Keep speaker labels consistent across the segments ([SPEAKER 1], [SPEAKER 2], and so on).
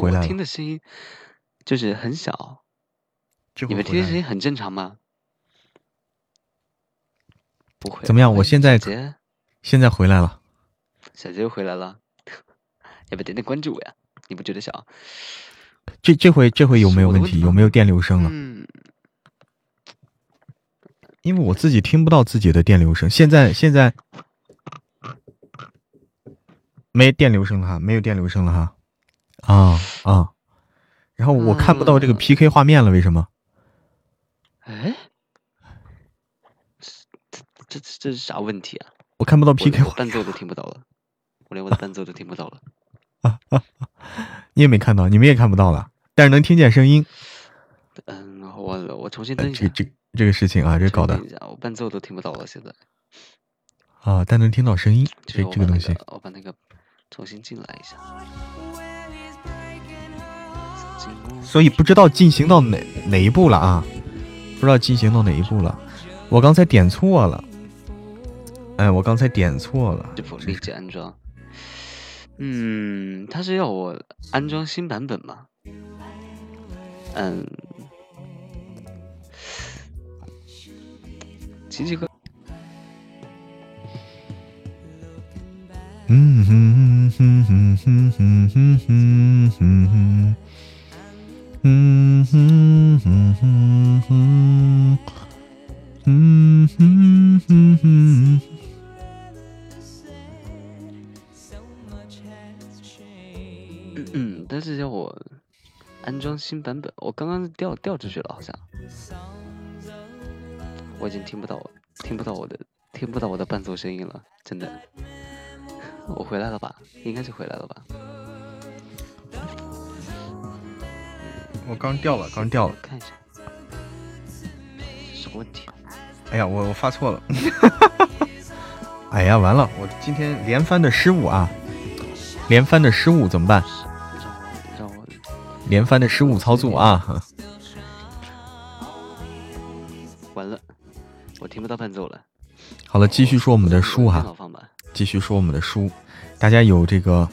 [SPEAKER 1] 回来了。
[SPEAKER 2] 听的声音就是很小，你们听的声音很正常吗？不会。
[SPEAKER 1] 怎么样？我现在现在回来了。
[SPEAKER 2] 小杰又回来了，要不要点点关注我呀？你不觉得小？
[SPEAKER 1] 这这回这回有没有问题？有没有电流声了？
[SPEAKER 2] 嗯。
[SPEAKER 1] 因为我自己听不到自己的电流声，现在现在没电流声了哈，没有电流声了哈。啊啊！然后我看不到这个 PK 画面了，为什么？
[SPEAKER 2] 哎，这这这是啥问题啊？
[SPEAKER 1] 我看不到 PK
[SPEAKER 2] 伴奏都听不到了，我连我的伴奏都听不到了。
[SPEAKER 1] 啊啊！你也没看到，你们也看不到了，但是能听见声音。
[SPEAKER 2] 嗯，我我重新登一下。
[SPEAKER 1] 这这这个事情啊，这搞的。
[SPEAKER 2] 我伴奏都听不到了，现在。
[SPEAKER 1] 啊，但能听到声音，这这个东西。
[SPEAKER 2] 我把那个重新进来一下。
[SPEAKER 1] 所以不知道进行到哪哪一步了啊？不知道进行到哪一步了？我刚才点错了。哎，我刚才点错了。
[SPEAKER 2] 是否立即安装？嗯，他是要我安装新版本吗？嗯。奇奇哥。
[SPEAKER 1] 嗯哼哼哼哼哼哼哼哼。嗯哼哼哼哼，嗯哼哼哼。
[SPEAKER 2] 嗯，但是要我安装新版本，我刚刚调调出去了，好像我已经听不到，听不到我的，听不到我的伴奏声音了，真的。我回来了吧？应该是回来了吧？
[SPEAKER 1] 我刚掉了，刚掉了。
[SPEAKER 2] 看一下，什么问题？
[SPEAKER 1] 哎呀，我我发错了。哎呀，完了！我今天连番的失误啊，连番的失误怎么办？
[SPEAKER 2] 让我
[SPEAKER 1] 连番的失误操作啊！
[SPEAKER 2] 完了，我听不到伴奏了。
[SPEAKER 1] 好了，继续说我们的书哈，继续说我们的书，大家有这个。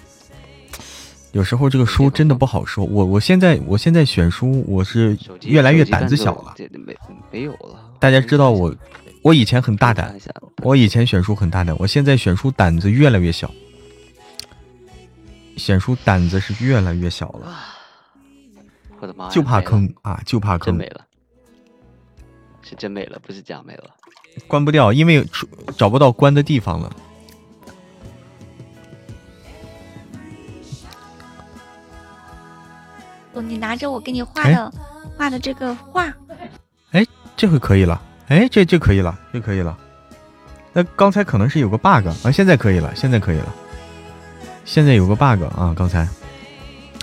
[SPEAKER 1] 有时候这个书真的不好说。我我现在我现在选书，我是越来越胆子小了。
[SPEAKER 2] 没没有了。
[SPEAKER 1] 大家知道我，我以前很大胆，我以前选书很大胆，我现在选书胆子越来越小。选书胆子是越来越小了。
[SPEAKER 2] 我的妈！
[SPEAKER 1] 就怕坑啊，就怕坑。
[SPEAKER 2] 真没了，是真没了，不是假没了。
[SPEAKER 1] 关不掉，因为找不到关的地方了。
[SPEAKER 3] 你拿着我给你画的画的这个画，
[SPEAKER 1] 哎，这回可以了，哎，这这可以了，这可以了。那刚才可能是有个 bug 啊，现在可以了，现在可以了。现在有个 bug 啊，刚才。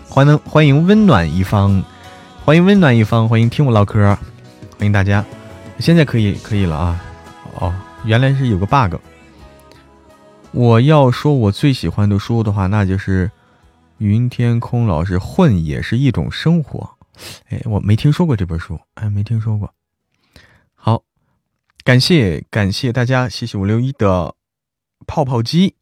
[SPEAKER 1] 欢迎欢迎温暖一方，欢迎温暖一方，欢迎听我唠嗑，欢迎大家。现在可以可以了啊。哦，原来是有个 bug。我要说我最喜欢的书的话，那就是。云天空老师混也是一种生活，哎，我没听说过这本书，哎，没听说过。好，感谢感谢大家，谢谢五六一的泡泡机。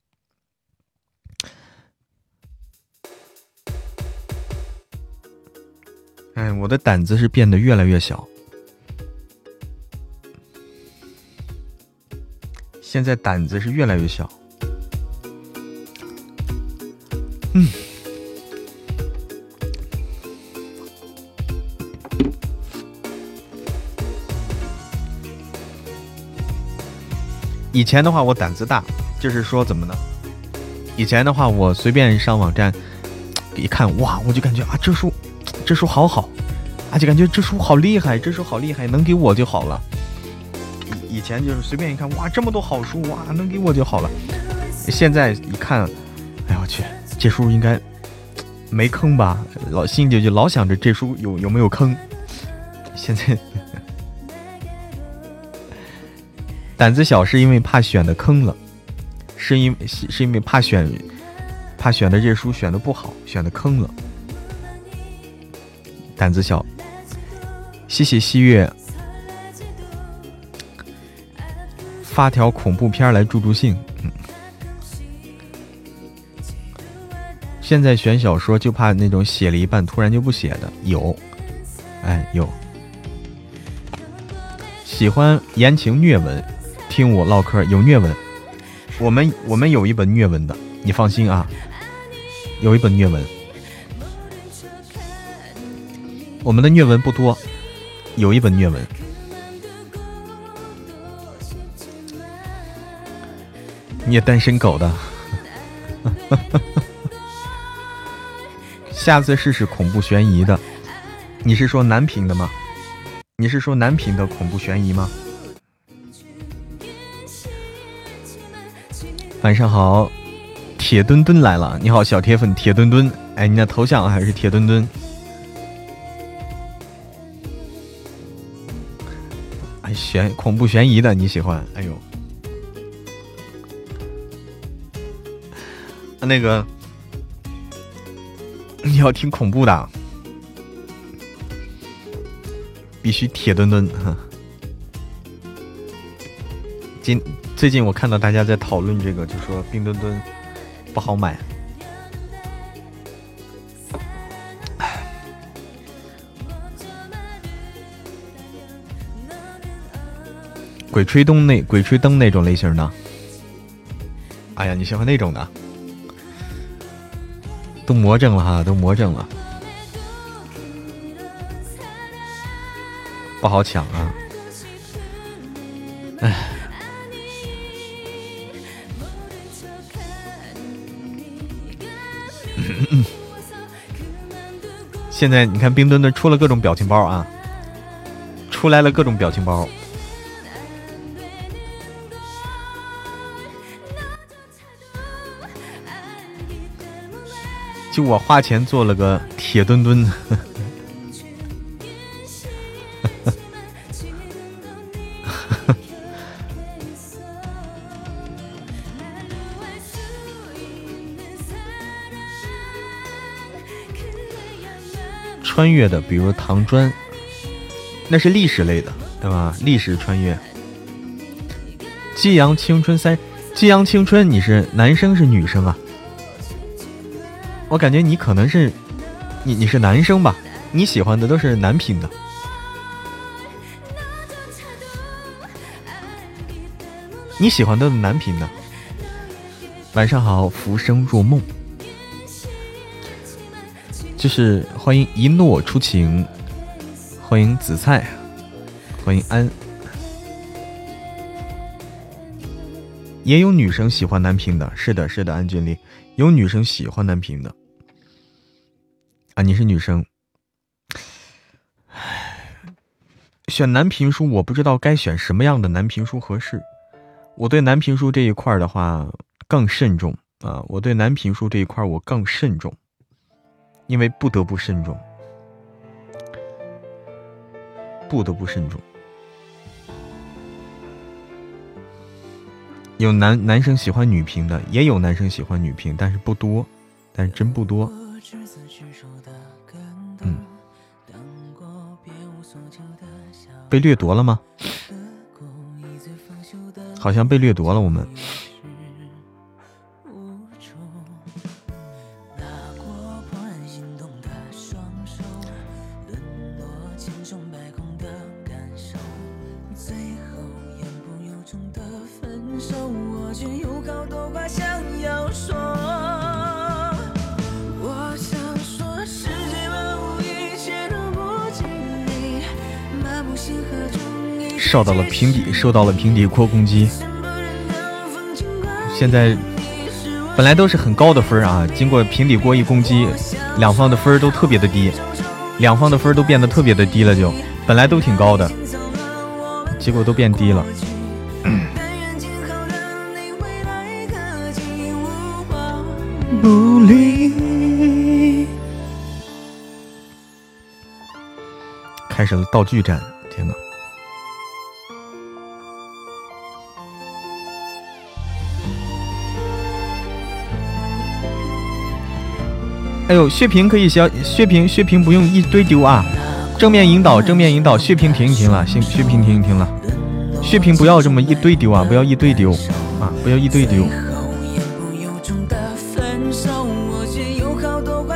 [SPEAKER 1] 哎，我的胆子是变得越来越小，现在胆子是越来越小。嗯。以前的话，我胆子大，就是说怎么呢？以前的话，我随便上网站一看，哇，我就感觉啊，这书，这书好好，啊，就感觉这书好厉害，这书好厉害，能给我就好了。以以前就是随便一看，哇，这么多好书，哇，能给我就好了。现在一看，哎呀我去，这书应该没坑吧？老心里就老想着这书有有没有坑。现在。胆子小是因为怕选的坑了，是因为是因为怕选，怕选的这书选的不好，选的坑了。胆子小，谢谢西月发条恐怖片来助助兴。嗯，现在选小说就怕那种写了一半突然就不写的，有，哎有。喜欢言情虐文，听我唠嗑有虐文，我们我们有一本虐文的，你放心啊，有一本虐文，我们的虐文不多，有一本虐文。虐单身狗的，下次试试恐怖悬疑的，你是说男频的吗？你是说男频的恐怖悬疑吗？晚上好，铁墩墩来了。你好，小铁粉铁墩墩。哎，你的头像还是铁墩墩。哎，悬恐怖悬疑的你喜欢？哎呦，那个你要听恐怖的。必须铁墩墩哈！今最近我看到大家在讨论这个，就说冰墩墩不好买。鬼吹灯那鬼吹灯那种类型的，哎呀，你喜欢那种的？都魔怔了哈，都魔怔了。不好抢啊！哎，现在你看冰墩墩出了各种表情包啊，出来了各种表情包。就我花钱做了个铁墩墩。穿越的，比如唐砖，那是历史类的，对吧？历史穿越。激扬青春三，激扬青春，你是男生是女生啊？我感觉你可能是，你你是男生吧？你喜欢的都是男频的。你喜欢的男频的。晚上好，浮生若梦。就是欢迎一诺出情，欢迎紫菜，欢迎安，也有女生喜欢男频的，是的，是的，安俊丽。有女生喜欢男频的，啊，你是女生，选男频书，我不知道该选什么样的男频书合适，我对男频书这一块的话更慎重。啊，我对男频书这一块我更慎重。因为不得不慎重，不得不慎重。有男男生喜欢女频的，也有男生喜欢女频，但是不多，但是真不多。嗯，被掠夺了吗？好像被掠夺了，我们。受到了平底，受到了平底锅攻击。现在本来都是很高的分啊，经过平底锅一攻击，两方的分都特别的低，两方的分都变得特别的低了。就本来都挺高的，结果都变低了。开始了道具战，哎呦，血瓶可以消血瓶，血瓶不用一堆丢啊！正面引导，正面引导，血瓶停一停了，行，血瓶停一停了，血瓶不要这么一堆丢啊，不要一堆丢啊，不要一堆丢。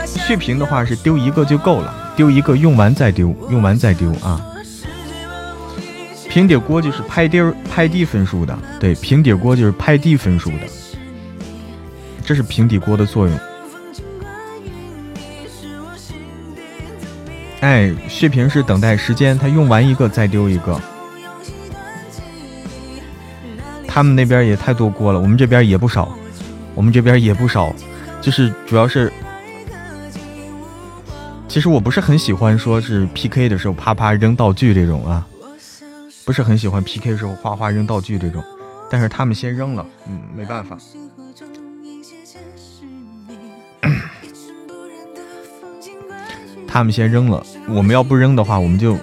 [SPEAKER 1] 血瓶的话是丢一个就够了，丢一个用完再丢，用完再丢啊。平底锅就是拍地拍地分数的，对，平底锅就是拍地分数的，这是平底锅的作用。哎，血瓶是等待时间，他用完一个再丢一个。他们那边也太多锅了，我们这边也不少，我们这边也不少，就是主要是，其实我不是很喜欢说是 PK 的时候啪啪扔道具这种啊，不是很喜欢 PK 的时候哗哗扔道具这种，但是他们先扔了，嗯，没办法。他们先扔了，我们要不扔的话，我们就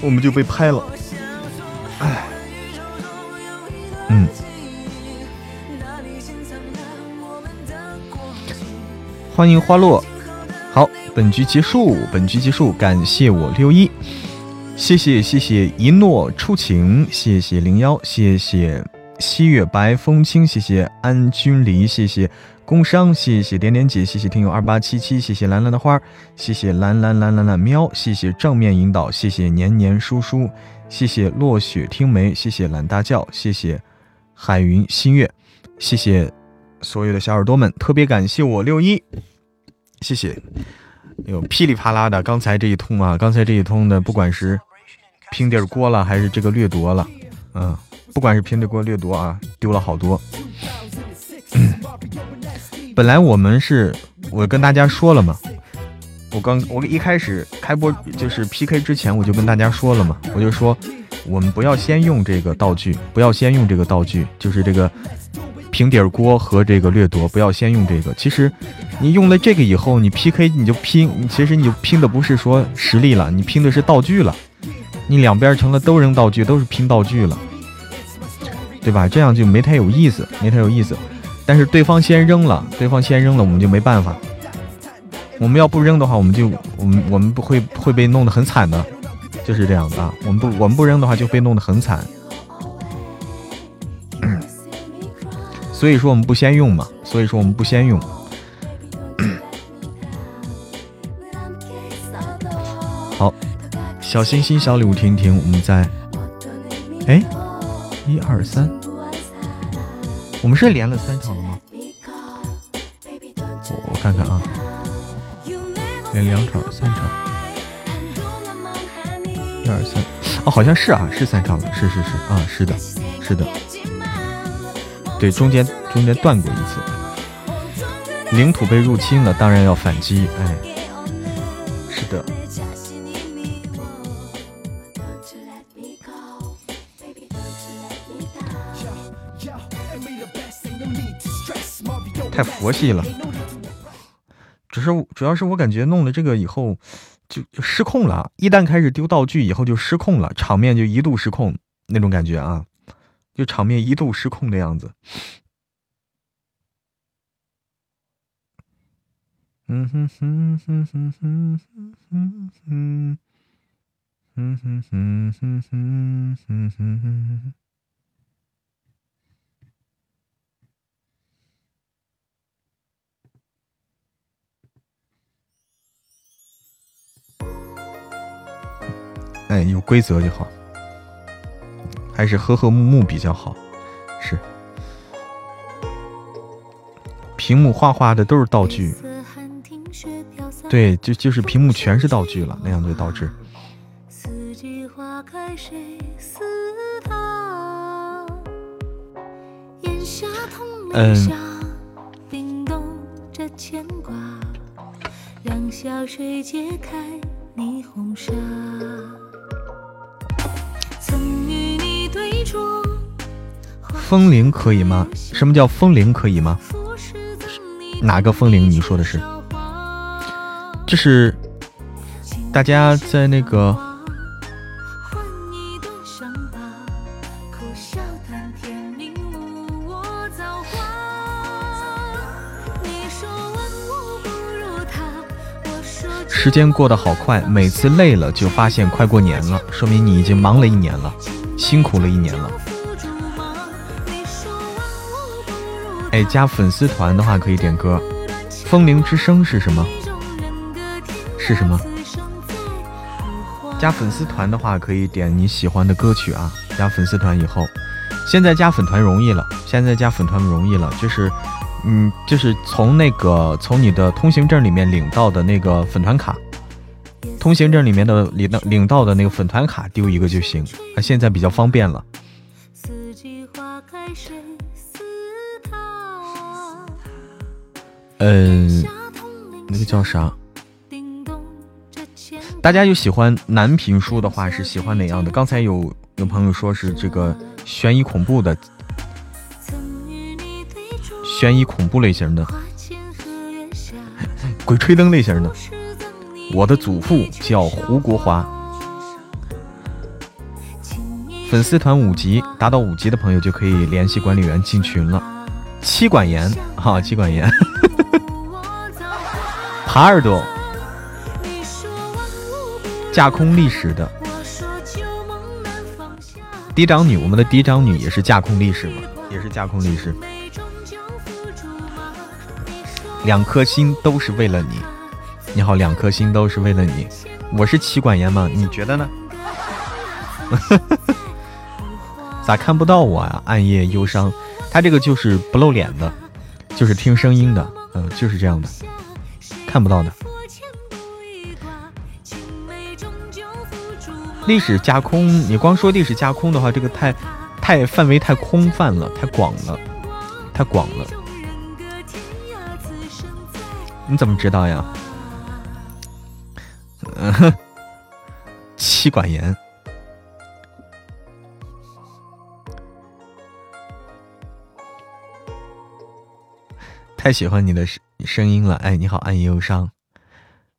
[SPEAKER 1] 我们就被拍了。哎，嗯，欢迎花落。好，本局结束，本局结束，感谢我六一，谢谢谢谢一诺初晴，谢谢零幺，谢谢七月白风清，谢谢安君离，谢谢。工商，谢谢点点姐，谢谢听友二八七七，谢谢蓝蓝的花，谢谢蓝蓝蓝蓝蓝喵，谢谢正面引导，谢谢年年叔叔，谢谢落雪听梅，谢谢懒大叫，谢谢海云新月，谢谢所有的小耳朵们，特别感谢我六一，谢谢，有噼里啪啦的，刚才这一通啊，刚才这一通的，不管是平底锅了，还是这个掠夺了，嗯，不管是平底锅掠夺啊，丢了好多。本来我们是，我跟大家说了嘛，我刚我一开始开播就是 PK 之前我就跟大家说了嘛，我就说我们不要先用这个道具，不要先用这个道具，就是这个平底锅和这个掠夺，不要先用这个。其实你用了这个以后，你 PK 你就拼，其实你就拼的不是说实力了，你拼的是道具了，你两边成了都扔道具，都是拼道具了，对吧？这样就没太有意思，没太有意思。但是对方先扔了，对方先扔了，我们就没办法。我们要不扔的话，我们就我们我们不会会被弄得很惨的，就是这样的啊。我们不我们不扔的话，就被弄得很惨。所以说我们不先用嘛，所以说我们不先用。好，小心心小礼物听一听，我们在，哎，一二三。我们是连了三场了吗？我我看看啊，连两场、三场，一二三，哦，好像是啊，是三场了，是是是。啊，是的，是的，对，中间中间断过一次，领土被入侵了，当然要反击，哎，太佛系了，只是主要是我感觉弄了这个以后就失控了，一旦开始丢道具以后就失控了，场面就一度失控那种感觉啊，就场面一度失控的样子。嗯哼哼哼哼哼哼哼哼哼哼哼哼哼哼。哎，有规则就好，还是和和睦睦比较好。是，屏幕画画的都是道具，对，就就是屏幕全是道具了，那样就导致。嗯。风铃可以吗？什么叫风铃可以吗？哪个风铃？你说的是？这是大家在那个。时间过得好快，每次累了就发现快过年了，说明你已经忙了一年了，辛苦了一年了。哎，加粉丝团的话可以点歌，《风铃之声》是什么？是什么？加粉丝团的话，可以点你喜欢的歌曲啊。加粉丝团以后，现在加粉团容易了，现在加粉团容易了，就是，嗯，就是从那个从你的通行证里面领到的那个粉团卡，通行证里面的领到领到的那个粉团卡丢一个就行。啊，现在比较方便了。嗯，那个叫啥？大家有喜欢男评书的话，是喜欢哪样的？刚才有有朋友说是这个悬疑恐怖的，悬疑恐怖类型的，鬼吹灯类型的。我的祖父叫胡国华，粉丝团五级，达到五级的朋友就可以联系管理员进群了。妻管严，哈，妻管严。耙耳朵，架空历史的嫡长女，我们的嫡长女也是架空历史嘛，也是架空历史。两颗心都是为了你，你好，两颗心都是为了你。我是妻管严吗？你觉得呢？咋看不到我啊？暗夜忧伤，他这个就是不露脸的，就是听声音的，嗯，就是这样的。看不到的历史架空，你光说历史架空的话，这个太太范围太空泛了，太广了，太广了。你怎么知道呀？嗯，妻管严。太喜欢你的声音了，哎，你好，暗夜忧伤。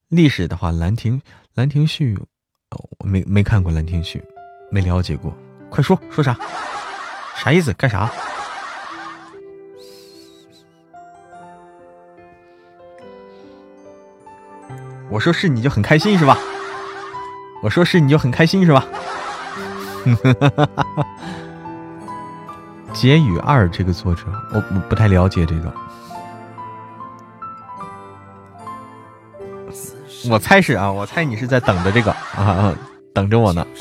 [SPEAKER 1] 历史的话，《兰亭》《兰亭序》，我没没看过《兰亭序》，没了解过。快说说啥？啥意思？干啥？我说是你就很开心是吧？我说是你就很开心是吧？结语二这个作者，我不不太了解这个。我猜是啊，我猜你是在等着这个啊，等着我呢。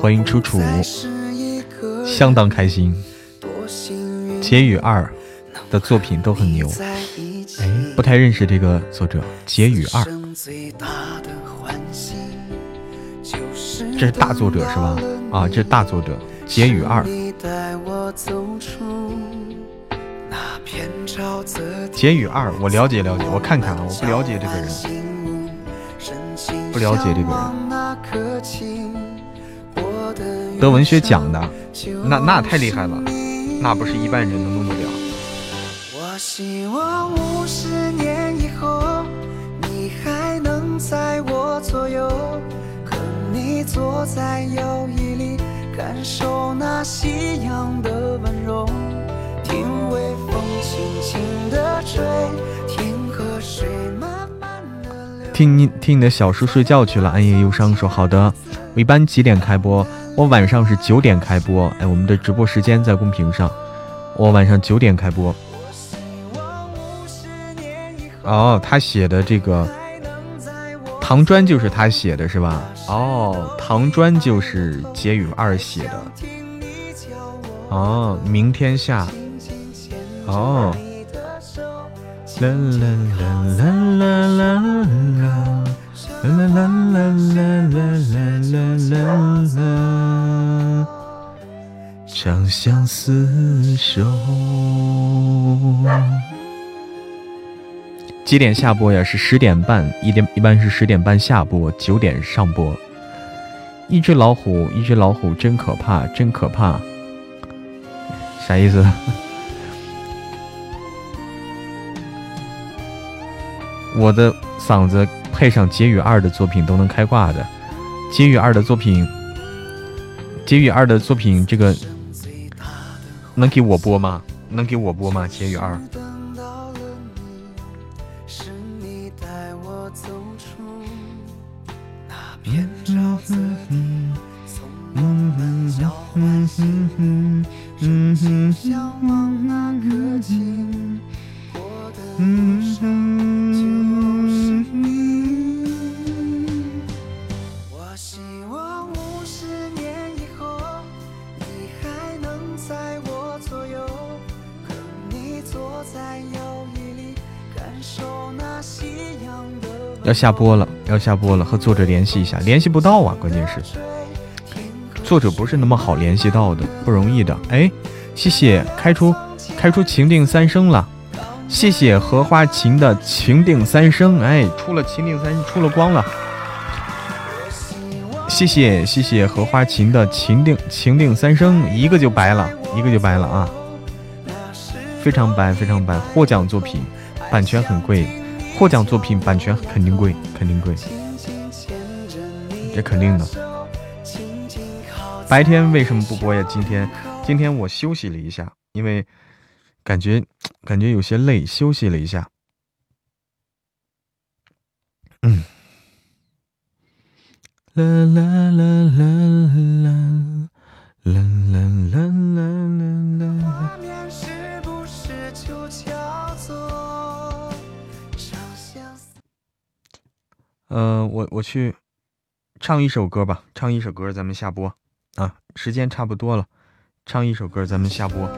[SPEAKER 1] 欢迎楚楚，相当开心。结语二的作品都很牛，哎，不太认识这个作者。结语二。大作者是吧？啊，这是大作者结语二。结语二，我了解了解，我看看啊，我不了解这个人，不了解这个人。得文学奖的，那那太厉害了，那不是一般人能弄得在摇椅里，感受那夕阳的温柔，听微风轻轻的吹，听河水慢慢的流。听你听你的小叔睡觉去了，暗夜忧伤说好的。我一般几点开播？我晚上是九点开播。哎，我们的直播时间在公屏上，我晚上九点开播。哦，他写的这个。唐砖就是他写的，是吧？哦，唐砖就是结语二写的。哦，明天下。哦。啦啦啦啦啦啦啦，啦啦啦啦啦啦啦啦，长相厮守。几点下播呀？是十点半，一点一般是十点半下播，九点上播。一只老虎，一只老虎，真可怕，真可怕。啥意思？我的嗓子配上结语二的作品都能开挂的。结语二的作品，结语二的作品，这个能给我播吗？能给我播吗？结语二。要下播了，要下播了，和作者联系一下，联系不到啊，关键是作者不是那么好联系到的，不容易的。哎，谢谢开出开出情定三生了，谢谢荷花情的情定三生，哎，出了情定三，出了光了。谢谢谢谢荷花情的情定情定三生，一个就白了，一个就白了啊，非常白非常白，获奖作品版权很贵。获奖作品版权肯定贵，肯定贵，这肯定的。白天为什么不播呀？今天，今天我休息了一下，因为感觉感觉有些累，休息了一下。嗯。啦啦啦啦啦啦啦啦啦啦。嗯，我我去唱一首歌吧，唱一首歌，咱们下播啊，时间差不多了，唱一首歌，咱们下播。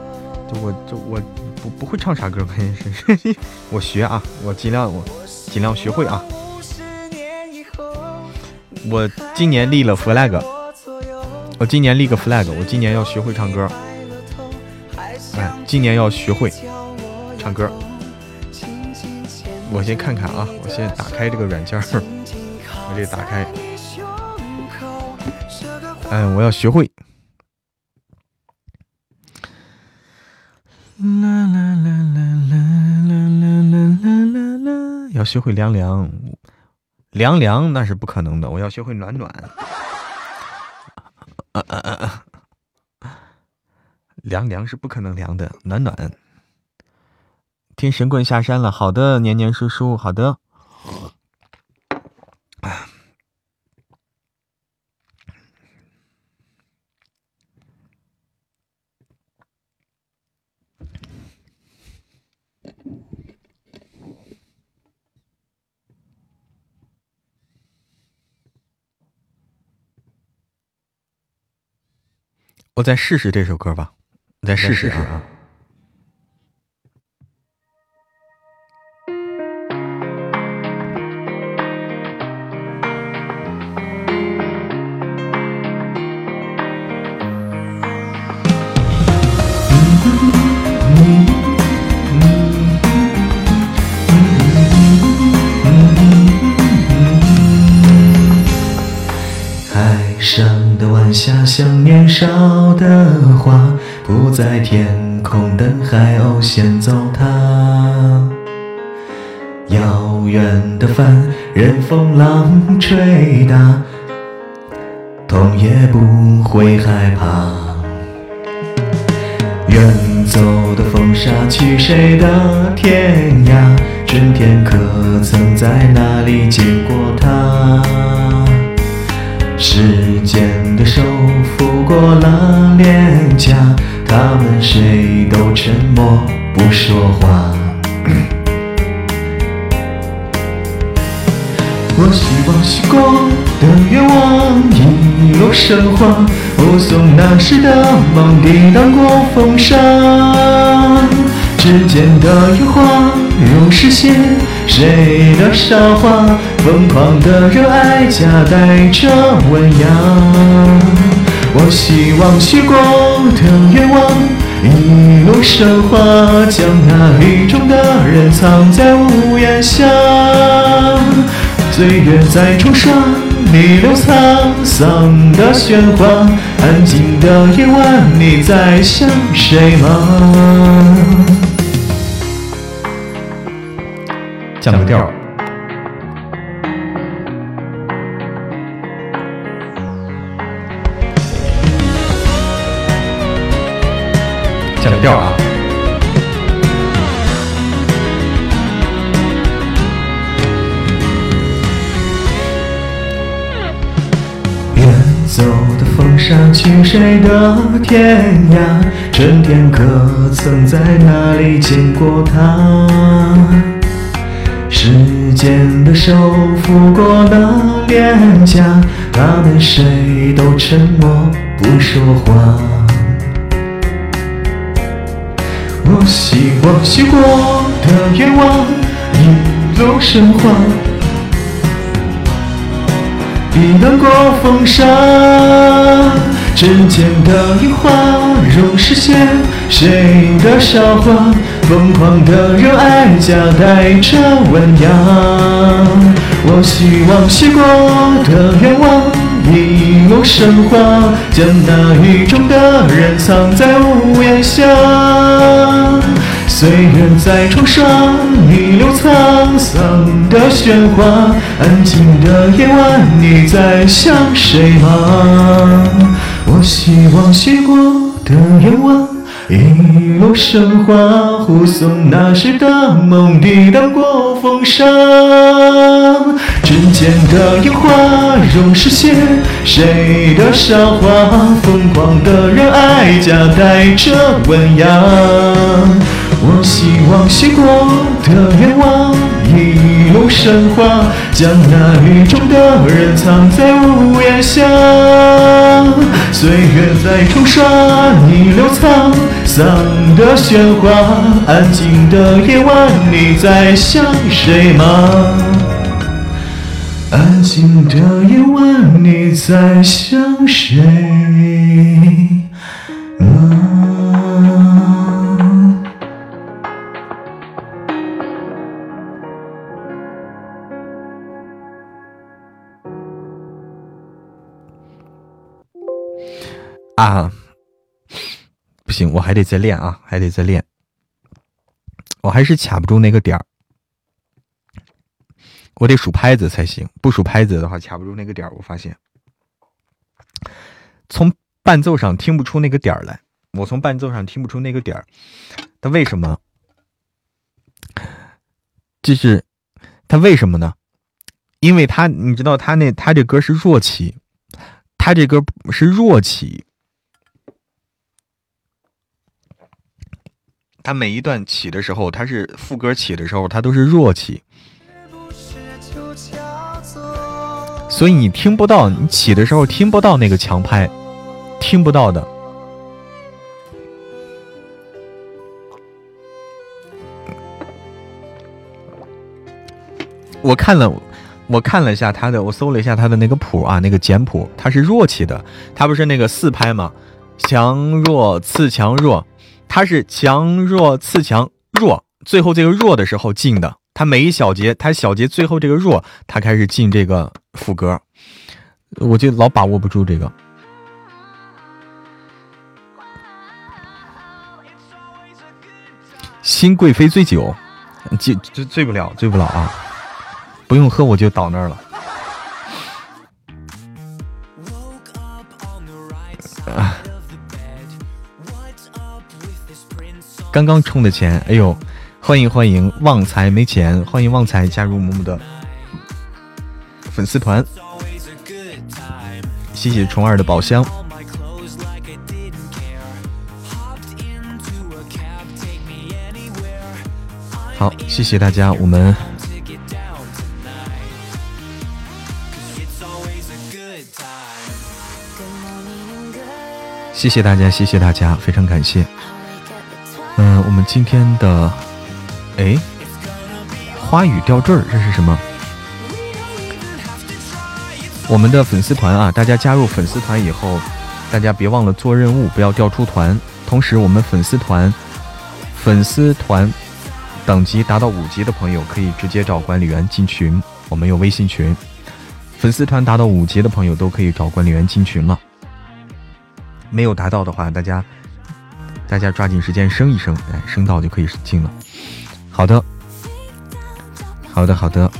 [SPEAKER 1] 就我就我不不会唱啥歌，关键是 我学啊，我尽量我尽量学会啊。我今年立了 flag，我今年立个 flag，我今年要学会唱歌。哎，今年要学会唱歌。我先看看啊，我先打开这个软件。我这打开，哎，我要学会。啦啦啦啦啦啦啦啦啦啦，要学会凉凉，凉凉那是不可能的，我要学会暖暖。凉凉是不可能凉的，暖暖。听神棍下山了，好的，年年叔叔，好的。我再试试这首歌吧，再试试啊。风浪吹打，痛也不会害怕。远走的风沙去谁的天涯？春天可曾在哪里见过他？时间的手抚过了脸颊，他们谁都沉默不说话。我希望许过的愿望一路生花，护送那时的梦抵挡过风沙，指尖的烟花如诗写谁的韶华。疯狂的热爱夹带着温雅，我希望许过的愿望一路生花，将那雨中的人藏在屋檐下。岁月在冲刷，逆流沧桑的喧哗，安静的夜晚，你在想谁吗？降个调。调啊！沙去谁的天涯？春天可曾在哪里见过他？时间的手抚过了脸颊，他们谁都沉默不说话。我希望许过的愿望一路生花。抵挡过风沙，指尖的樱花容实现谁的韶华？疯狂的热爱夹带着温雅。我希望许过的愿望一路升华，将那雨中的人藏在屋檐下。岁月在冲刷，逆流沧桑的喧哗。安静的夜晚，你在想谁吗？我希望许过的愿望一路生花，护送那时的梦抵挡过风沙。指尖的樱花容实现谁的韶华？疯狂的热爱夹带着温雅。我希望许过的愿望一路升华，将那雨中的人藏在屋檐下。岁月在冲刷逆流沧桑的喧哗，安静的夜晚，你在想谁吗？安静的夜晚，你在想谁啊，不行，我还得再练啊，还得再练。我还是卡不住那个点儿，我得数拍子才行。不数拍子的话，卡不住那个点儿。我发现，从伴奏上听不出那个点儿来。我从伴奏上听不出那个点儿，他为什么？就是他为什么呢？因为他，你知道，他那他这歌是弱起，他这歌是弱起。它每一段起的时候，它是副歌起的时候，它都是弱起，所以你听不到，你起的时候听不到那个强拍，听不到的。我看了，我看了一下他的，我搜了一下他的那个谱啊，那个简谱，它是弱起的，它不是那个四拍吗？强弱次强弱。它是强弱次强弱，最后这个弱的时候进的。它每一小节，它小节最后这个弱，它开始进这个副歌。我就老把握不住这个。新贵妃醉酒，醉醉醉不了，醉不了啊！不用喝我就倒那儿了。刚刚充的钱，哎呦，欢迎欢迎，旺财没钱，欢迎旺财加入木木的粉丝团，谢谢虫儿的宝箱，好，谢谢大家，我们谢谢大家，谢谢大家，非常感谢。今天的，哎，花语吊坠儿，这是什么？我们的粉丝团啊，大家加入粉丝团以后，大家别忘了做任务，不要掉出团。同时，我们粉丝团粉丝团等级达到五级的朋友，可以直接找管理员进群，我们有微信群。粉丝团达到五级的朋友都可以找管理员进群了。没有达到的话，大家。大家抓紧时间升一升，哎，升到就可以进了。好的，好的，好的。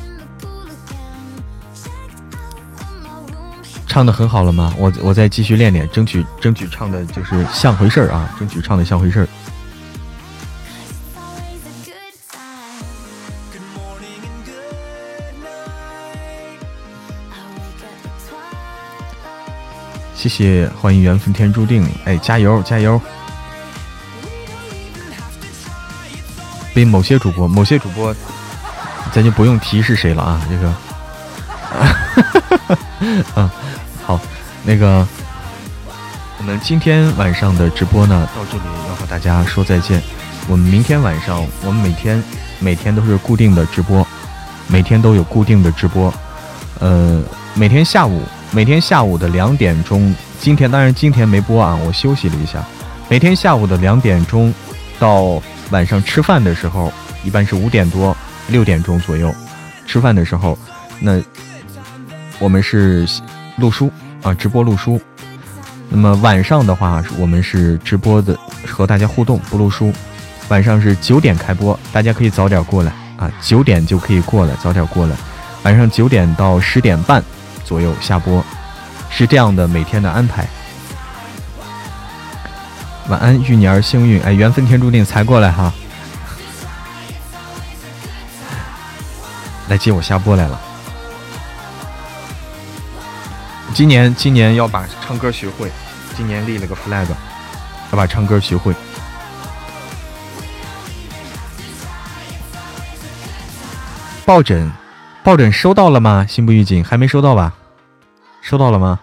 [SPEAKER 1] 唱的很好了吗？我我再继续练练，争取争取唱的就是像回事儿啊，争取唱的像回事儿。谢谢，欢迎缘分天注定，哎，加油加油！某些主播，某些主播，咱就不用提是谁了啊，这个，嗯，好，那个，我们今天晚上的直播呢，到这里要和大家说再见。我们明天晚上，我们每天每天都是固定的直播，每天都有固定的直播，呃，每天下午。每天下午的两点钟，今天当然今天没播啊，我休息了一下。每天下午的两点钟到晚上吃饭的时候，一般是五点多六点钟左右吃饭的时候，那我们是录书啊，直播录书。那么晚上的话，我们是直播的和大家互动，不录书。晚上是九点开播，大家可以早点过来啊，九点就可以过来，早点过来。晚上九点到十点半。左右下播，是这样的每天的安排。晚安，玉你儿幸运，哎，缘分天注定才过来哈，来接我下播来了。今年今年要把唱歌学会，今年立了个 flag，要把唱歌学会。抱枕，抱枕收到了吗？心不预警，还没收到吧？收到了吗？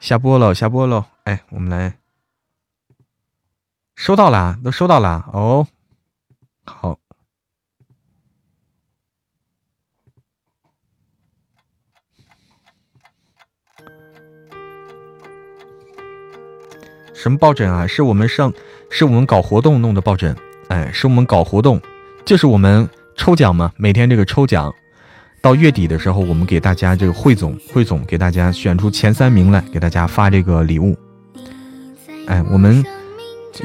[SPEAKER 1] 下播了，下播了。哎，我们来，收到了，都收到了。哦，好。什么抱枕啊？是我们上，是我们搞活动弄的抱枕。哎，是我们搞活动，就是我们抽奖嘛，每天这个抽奖。到月底的时候，我们给大家这个汇总汇总，给大家选出前三名来，给大家发这个礼物。哎，我们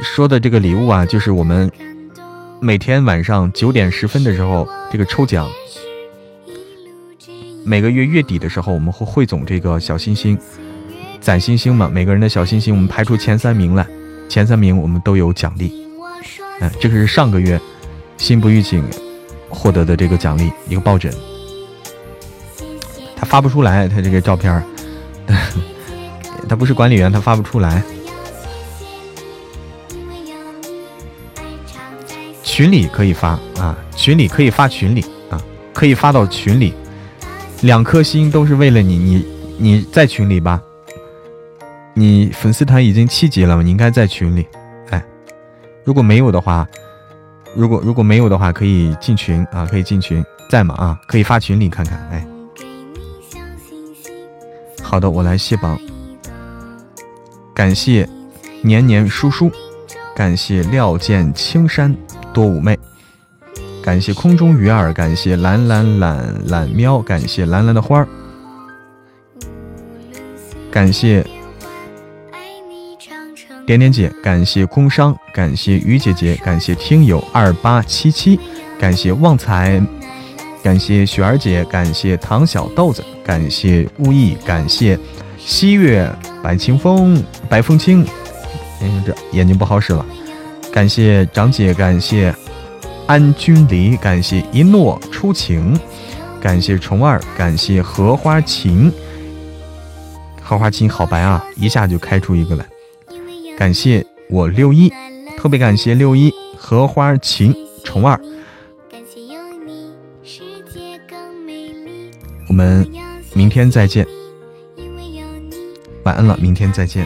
[SPEAKER 1] 说的这个礼物啊，就是我们每天晚上九点十分的时候这个抽奖。每个月月底的时候，我们会汇总这个小星星，攒星星嘛。每个人的小星星，我们排出前三名来，前三名我们都有奖励。哎，这个是上个月心不预警获得的这个奖励，一个抱枕。发不出来，他这个照片 他不是管理员，他发不出来。群里可以发啊，群里可以发群里啊，可以发到群里。两颗心都是为了你，你你在群里吧？你粉丝团已经七级了？你应该在群里。哎，如果没有的话，如果如果没有的话，可以进群啊，可以进群，在吗？啊，可以发群里看看，哎。好的，我来卸榜。感谢年年叔叔，感谢料见青山多妩媚，感谢空中鱼儿，感谢蓝蓝懒懒喵，感谢蓝蓝的花儿，感谢点点姐，感谢工商，感谢于姐姐，感谢听友二八七七，感谢旺财。感谢雪儿姐，感谢唐小豆子，感谢雾意，感谢西月白清风，白风清，嗯，这眼睛不好使了。感谢张姐，感谢安君离，感谢一诺初晴，感谢虫儿，感谢荷花琴，荷花琴好白啊，一下就开出一个来。感谢我六一，特别感谢六一荷花琴虫儿。我们明天再见，晚安了，明天再见。